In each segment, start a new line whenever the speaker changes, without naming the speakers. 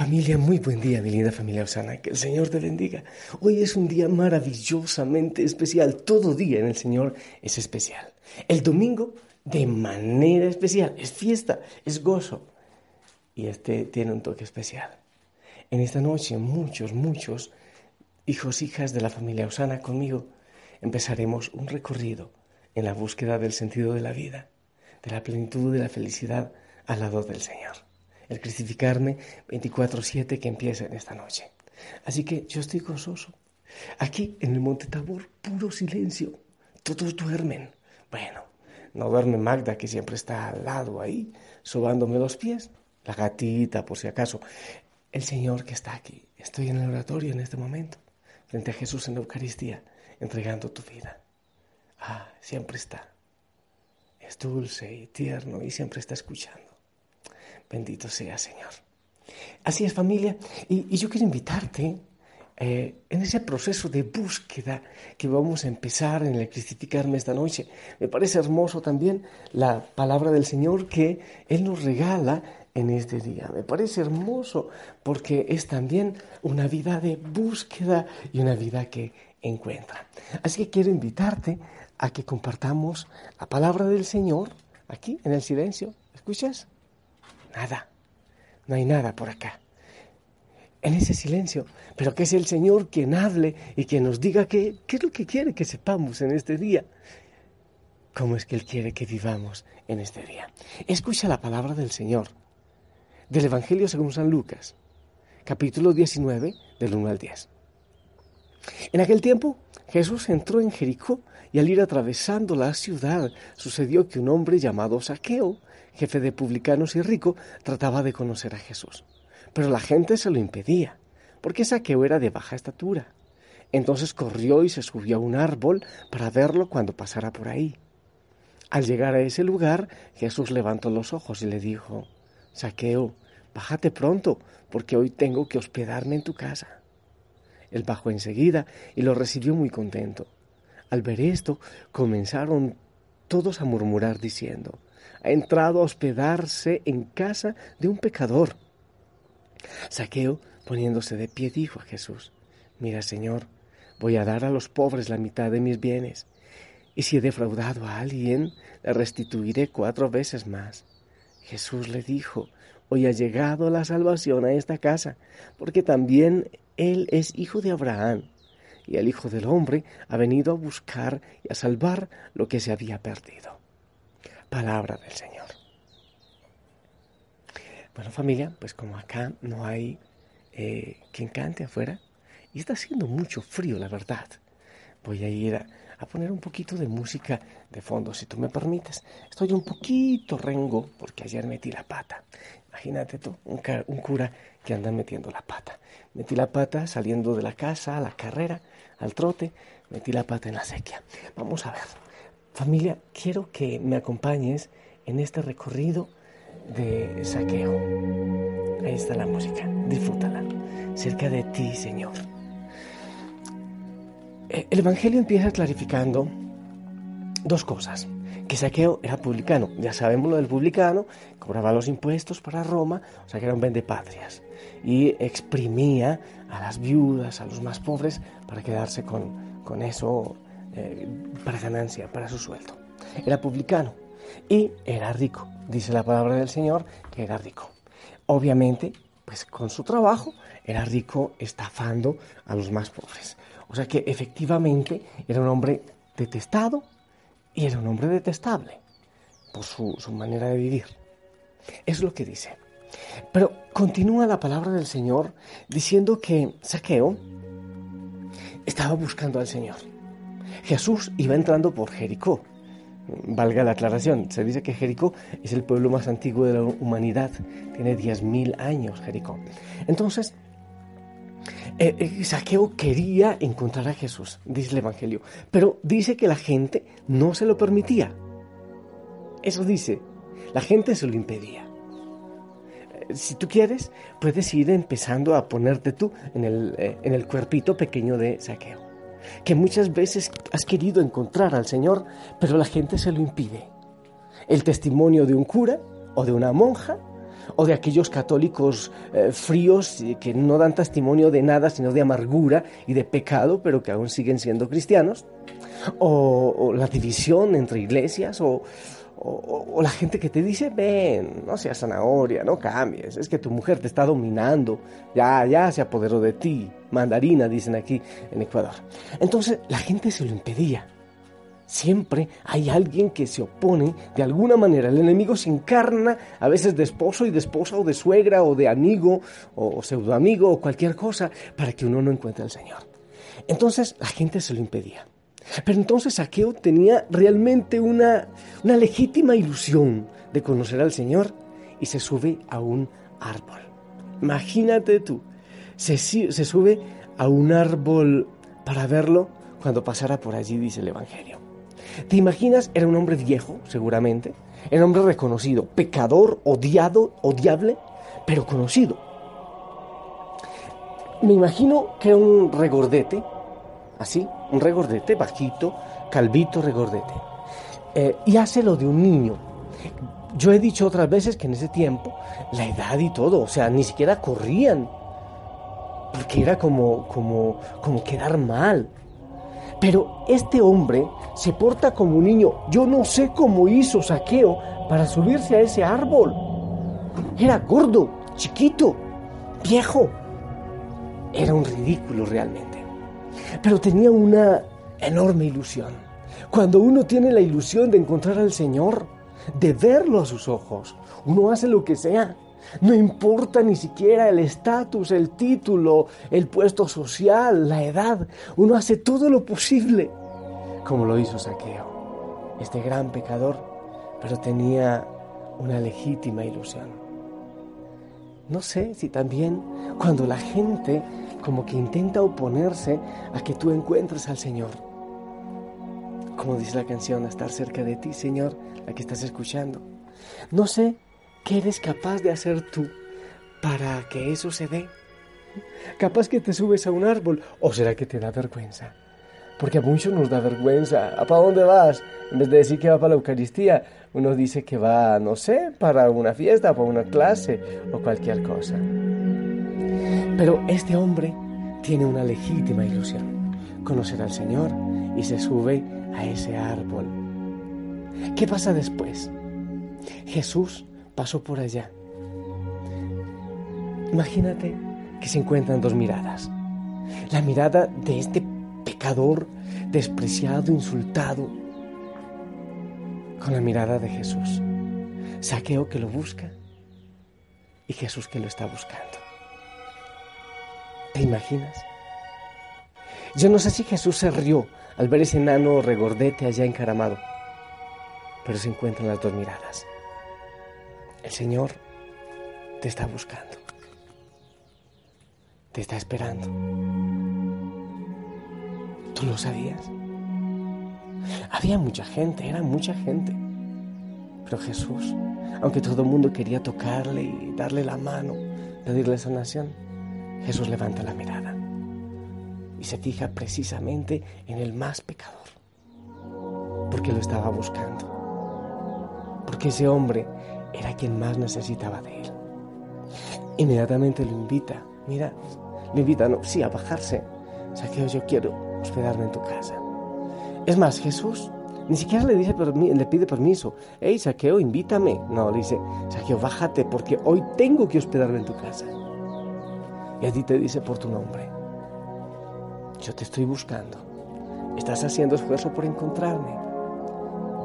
Familia, muy buen día, mi linda familia Osana. Que el Señor te bendiga. Hoy es un día maravillosamente especial. Todo día en el Señor es especial. El domingo, de manera especial. Es fiesta, es gozo. Y este tiene un toque especial. En esta noche, muchos, muchos hijos, hijas de la familia Osana conmigo, empezaremos un recorrido en la búsqueda del sentido de la vida, de la plenitud de la felicidad al lado del Señor el crucificarme 24/7 que empieza en esta noche. Así que yo estoy gozoso. Aquí en el Monte Tabor, puro silencio. Todos duermen. Bueno, no duerme Magda, que siempre está al lado ahí, sobándome los pies. La gatita, por si acaso. El Señor que está aquí. Estoy en el oratorio en este momento, frente a Jesús en la Eucaristía, entregando tu vida. Ah, siempre está. Es dulce y tierno y siempre está escuchando. Bendito sea, Señor. Así es, familia. Y, yo quiero invitarte eh, en ese proceso de búsqueda que vamos a empezar en el cristificarme esta noche. Me parece hermoso también la palabra del Señor que Él nos regala en este día. Me parece hermoso porque es también una vida de búsqueda y una vida que encuentra. Así que quiero invitarte a que compartamos la palabra del Señor aquí en el silencio. ¿Escuchas? Nada. No hay nada por acá. En ese silencio, pero que es el Señor quien hable y quien nos diga qué, es lo que quiere que sepamos en este día. ¿Cómo es que Él quiere que vivamos en este día? Escucha la palabra del Señor, del Evangelio según San Lucas, capítulo 19, del 1 al 10. En aquel tiempo, Jesús entró en Jericó y al ir atravesando la ciudad, sucedió que un hombre llamado Saqueo, jefe de publicanos y rico, trataba de conocer a Jesús. Pero la gente se lo impedía, porque Saqueo era de baja estatura. Entonces corrió y se subió a un árbol para verlo cuando pasara por ahí. Al llegar a ese lugar, Jesús levantó los ojos y le dijo, Saqueo, bájate pronto, porque hoy tengo que hospedarme en tu casa. Él bajó enseguida y lo recibió muy contento. Al ver esto, comenzaron todos a murmurar diciendo, ha entrado a hospedarse en casa de un pecador. Saqueo, poniéndose de pie, dijo a Jesús, mira Señor, voy a dar a los pobres la mitad de mis bienes, y si he defraudado a alguien, le restituiré cuatro veces más. Jesús le dijo, hoy ha llegado la salvación a esta casa, porque también él es hijo de Abraham y el Hijo del Hombre ha venido a buscar y a salvar lo que se había perdido. Palabra del Señor. Bueno familia, pues como acá no hay eh, quien cante afuera, y está haciendo mucho frío, la verdad, voy a ir a, poner un poquito de música de fondo, si tú me permites. Estoy un poquito rengo porque ayer metí la pata. Imagínate tú, un, un, cura que anda metiendo la pata. Metí la pata saliendo de la casa a la carrera al trote, metí la pata en la sequía. Vamos a ver. Familia, quiero que me acompañes en este recorrido de saqueo. Ahí está la música, disfrútala. Cerca de ti, Señor. Eh, el Evangelio empieza clarificando dos cosas. Que Saqueo era publicano. Ya sabemos lo del publicano, cobraba los impuestos para Roma, o sea que era un vendepatrias y exprimía a las viudas, a los más pobres, para quedarse con, con eso eh, para ganancia, para su sueldo. Era publicano y era rico. Dice la palabra del Señor que era rico. Obviamente, pues con su trabajo era rico estafando a los más pobres. O sea que efectivamente era un hombre detestado y era un hombre detestable por su, su manera de vivir. Es lo que dice. Pero continúa la palabra del Señor diciendo que Saqueo estaba buscando al Señor. Jesús iba entrando por Jericó. valga la aclaración, se dice que Jericó es el pueblo más antiguo de la humanidad, tiene 10.000 años Jericó. Entonces, eh, eh, Saqueo quería encontrar a Jesús, dice el Evangelio, pero dice que la gente no se lo permitía. Eso dice, la gente se lo impedía. Eh, si tú quieres, puedes ir empezando a ponerte tú en el, en el cuerpito pequeño de Saqueo que muchas veces has querido encontrar al Señor, pero la gente se lo impide. El testimonio de un cura o de una monja o de aquellos católicos eh, fríos que no dan testimonio de nada sino de amargura y de pecado, pero que aún siguen siendo cristianos, o la división entre iglesias, o, o, la gente que te dice, ven, no seas zanahoria, no cambies, es que tu mujer te está dominando, ya, ya se apoderó de ti, mandarina, dicen aquí en Ecuador. Entonces la gente se lo impedía. Siempre hay alguien que se opone de alguna manera. El enemigo se encarna a veces de esposo y de esposa o de suegra o de amigo o pseudoamigo o cualquier cosa para que uno no encuentre al Señor. Entonces la gente se lo impedía. Pero entonces Saqueo tenía realmente una, legítima ilusión de conocer al Señor y se sube a un árbol. Imagínate tú, se, se sube a un árbol para verlo cuando pasara por allí, dice el Evangelio. ¿Te imaginas? Era un hombre viejo, seguramente. Un hombre reconocido, pecador, odiado, odiable, pero conocido. Me imagino que era un regordete, así, un regordete bajito, calvito regordete. Eh, y hace lo de un niño. Yo he dicho otras veces que en ese tiempo la edad y todo, o sea, ni siquiera corrían, porque era como, como, como quedar mal. Pero este hombre se porta como un niño. Yo no sé cómo hizo Saqueo para subirse a ese árbol. Era gordo, chiquito, viejo. Era un ridículo realmente pero tenía una enorme ilusión. Cuando uno tiene la ilusión de encontrar al Señor, de verlo a sus ojos, uno hace lo que sea. No importa ni siquiera el estatus, el título, el puesto social, la edad. Uno hace todo lo posible, como lo hizo Saqueo, este gran pecador, pero tenía una legítima ilusión. No sé si también cuando la gente como que intenta oponerse a que tú encuentres al Señor. Como dice la canción, a estar cerca de ti, Señor, la que estás escuchando. No sé qué eres capaz de hacer tú para que eso se dé. Capaz que te subes a un árbol o será que te da vergüenza. Porque a muchos nos da vergüenza. ¿A para dónde vas? En vez de decir que va para la Eucaristía, uno dice que va, no sé, para una fiesta, para una clase o cualquier cosa. Pero este hombre tiene una legítima ilusión, conocer al Señor y se sube a ese árbol. ¿Qué pasa después? Jesús pasó por allá. Imagínate que se encuentran dos miradas. La mirada de este pecador despreciado, insultado, con la mirada de Jesús. Saqueo que lo busca y Jesús que lo está buscando. ¿Te imaginas? Yo no sé si Jesús se rió al ver ese enano regordete allá encaramado, pero se encuentran las dos miradas. El Señor te está buscando, te está esperando. ¿Tú lo sabías? Había mucha gente, era mucha gente. Pero Jesús, aunque todo el mundo quería tocarle y darle la mano, pedirle sanación, Jesús levanta la mirada y se fija precisamente en el más pecador, porque lo estaba buscando, porque ese hombre era quien más necesitaba de él. Inmediatamente lo invita, mira, lo invita, no, sí, a bajarse. Saqueo, yo quiero hospedarme en tu casa. Es más, Jesús ni siquiera le, dice, le pide permiso. Hey, Saqueo, invítame. No, le dice, Saqueo, bájate porque hoy tengo que hospedarme en tu casa y a ti te dice por tu nombre, yo te estoy buscando, estás haciendo esfuerzo por encontrarme,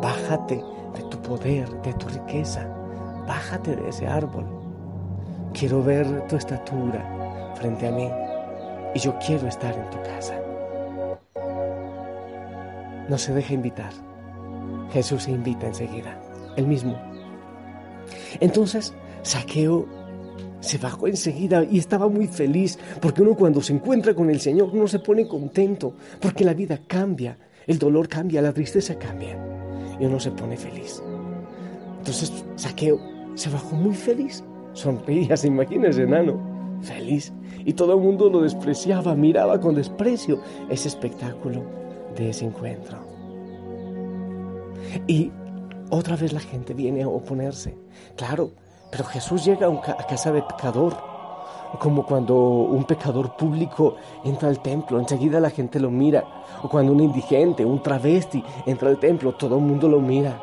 bájate de tu poder, de tu riqueza, bájate de ese árbol. Quiero ver tu estatura frente a mí. Y yo quiero estar en tu casa. No se deje invitar, Jesús se invita enseguida, el mismo. Entonces, Saqueo se bajó enseguida y estaba muy feliz, porque uno cuando se encuentra con el Señor no se pone contento, porque la vida cambia, el dolor cambia, la tristeza cambia, y uno se pone feliz. Entonces, Saqueo se bajó muy feliz, sonreía, se imagina ese enano, feliz, y todo el mundo lo despreciaba, miraba con desprecio ese espectáculo de ese encuentro. Y otra vez la gente viene a oponerse. Claro, pero Jesús llega a casa de pecador, como cuando un pecador público entra al templo, enseguida la gente lo mira, o cuando un indigente, un travesti entra al templo, todo el mundo lo mira.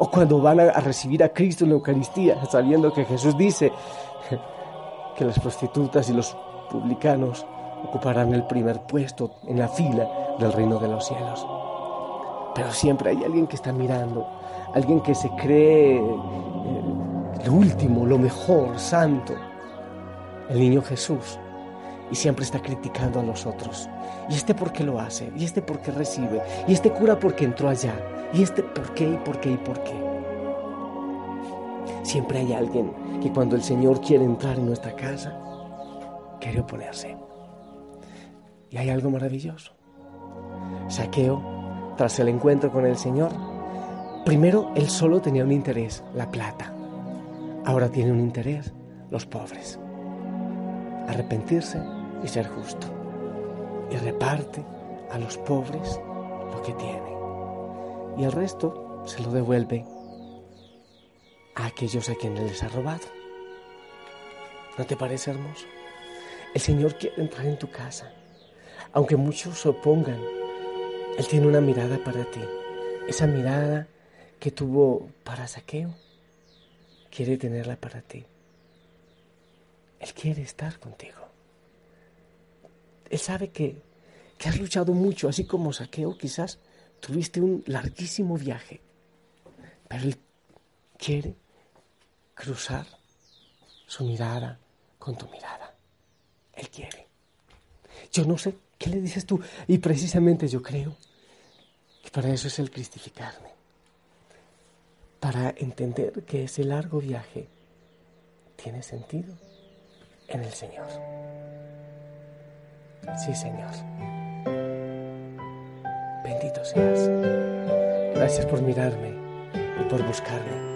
O cuando van a recibir a Cristo en la Eucaristía, sabiendo que Jesús dice que las prostitutas y los publicanos ocuparán el primer puesto en la fila del reino de los cielos. Pero siempre hay alguien que está mirando, alguien que se cree lo último, lo mejor, santo. El niño Jesús. Y siempre está criticando a los otros. Y este por qué lo hace, y este por qué recibe, y este cura porque entró allá, y este por qué, y por qué, y por qué. Siempre hay alguien que cuando el Señor quiere entrar en nuestra casa, quiere oponerse. Y hay algo maravilloso. Saqueo tras el encuentro con el Señor, primero él solo tenía un interés, la plata. Ahora tiene un interés, los pobres. Arrepentirse y ser justo. Y reparte a los pobres lo que tiene. Y el resto se lo devuelve a aquellos a quienes les ha robado. ¿No te parece hermoso? El Señor quiere entrar en tu casa, aunque muchos se opongan él tiene una mirada para ti. Esa mirada que tuvo para Saqueo, quiere tenerla para ti. Él quiere estar contigo. Él sabe que, que has luchado mucho, así como Saqueo quizás tuviste un larguísimo viaje, pero Él quiere cruzar su mirada con tu mirada. Él quiere. Yo no sé qué le dices tú, y precisamente yo creo y para eso es el cristificarme. Para entender que ese largo viaje tiene sentido en el Señor. Sí, Señor. Bendito seas. Gracias por mirarme y por buscarme.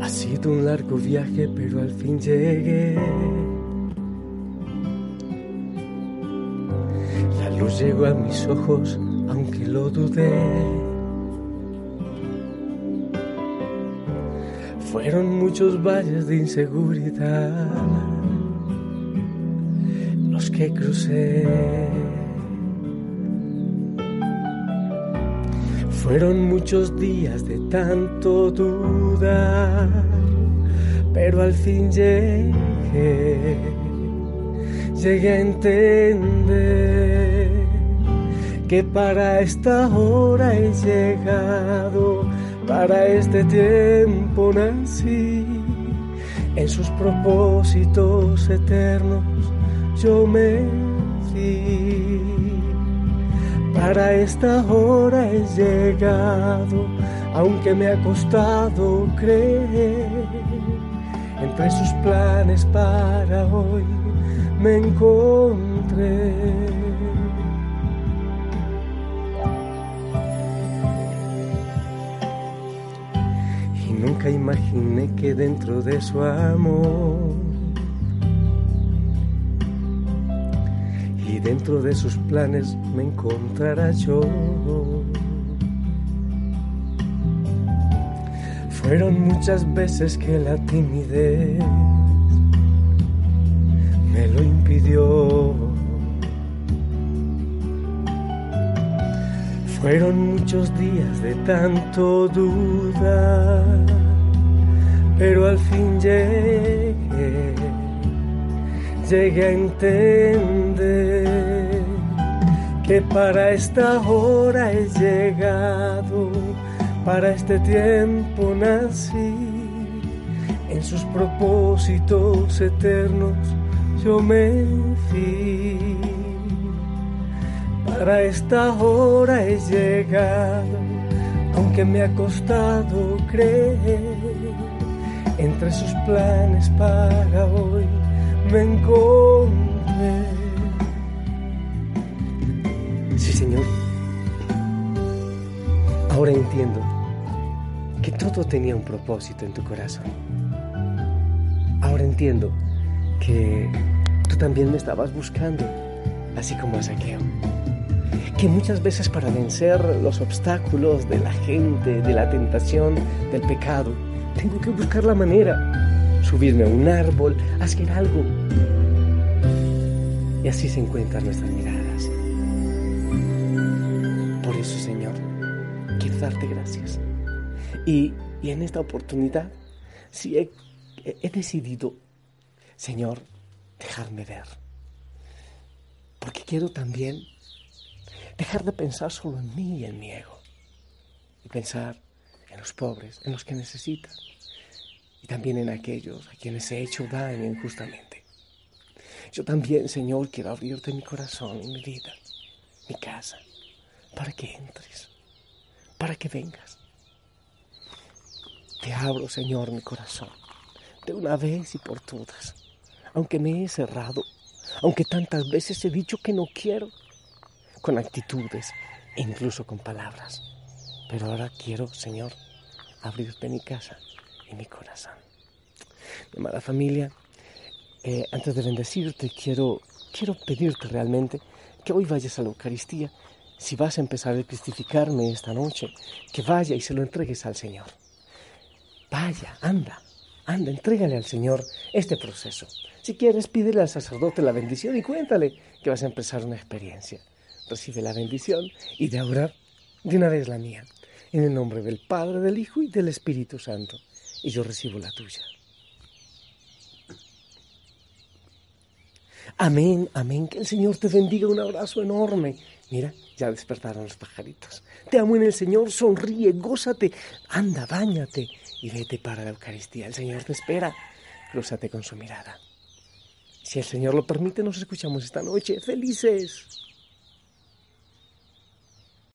Ha sido un largo viaje, pero al fin llegué luz llegó a mis ojos, aunque lo dudé. Fueron muchos valles de inseguridad los que crucé. Fueron muchos días de tanto dudar, pero al fin llegué, llegué a entender que para esta hora he llegado, para este tiempo nací, en sus propósitos eternos yo me di. Para esta hora he llegado, aunque me ha costado creer, entre sus planes para hoy me encontré. Nunca imaginé que dentro de su amor y dentro de sus planes me encontrara yo. Fueron muchas veces que la timidez me lo impidió. Fueron muchos días de tanto dudar pero al fin llegué, llegué a entender que para esta hora he llegado, para este tiempo nací, en sus propósitos eternos yo me fui. para esta hora he llegado, aunque me ha costado creer. Entre sus planes para hoy me encontré. Sí, Señor. Ahora entiendo que todo tenía un propósito en tu corazón. Ahora entiendo que tú también me estabas buscando, así como a Saqueo que muchas veces para vencer los obstáculos de la gente, de la tentación, del pecado, tengo que buscar la manera, subirme a un árbol, hacer algo. Y así se encuentran nuestras miradas. Por eso, Señor, quiero darte gracias. Y, en esta oportunidad, sí he, he decidido, Señor, dejarme ver. Porque quiero también Dejar de pensar solo en mí y en mi ego. Y pensar en los pobres, en los que necesitan. Y también en aquellos a quienes he hecho daño injustamente. Yo también, Señor, quiero abrirte mi corazón y mi vida, mi casa, para que entres, para que vengas. Te abro, Señor, mi corazón, de una vez y por todas, aunque me he cerrado, aunque tantas veces he dicho que no quiero con actitudes e incluso con palabras. Pero ahora quiero, Señor, abrirte mi casa y mi corazón. Mi amada familia, eh, antes de bendecirte, quiero, quiero pedirte realmente que hoy vayas a la Eucaristía. Si vas a empezar a cristificarme esta noche, que vaya y se lo entregues al Señor. Vaya, anda, anda, entrégale al Señor este proceso. Si quieres, pídele al sacerdote la bendición y cuéntale que vas a empezar una experiencia recibe la bendición y de ahora de una vez la mía. En el nombre del Padre, del Hijo y del Espíritu Santo. Y yo recibo la tuya. Amén, amén. Que el Señor te bendiga. Un abrazo enorme. Mira, ya despertaron los pajaritos. Te amo en el Señor. Sonríe, gózate. Anda, bañate y vete para la Eucaristía. El Señor te espera. Crúzate con su mirada. Si el Señor lo permite, nos escuchamos esta noche. Felices.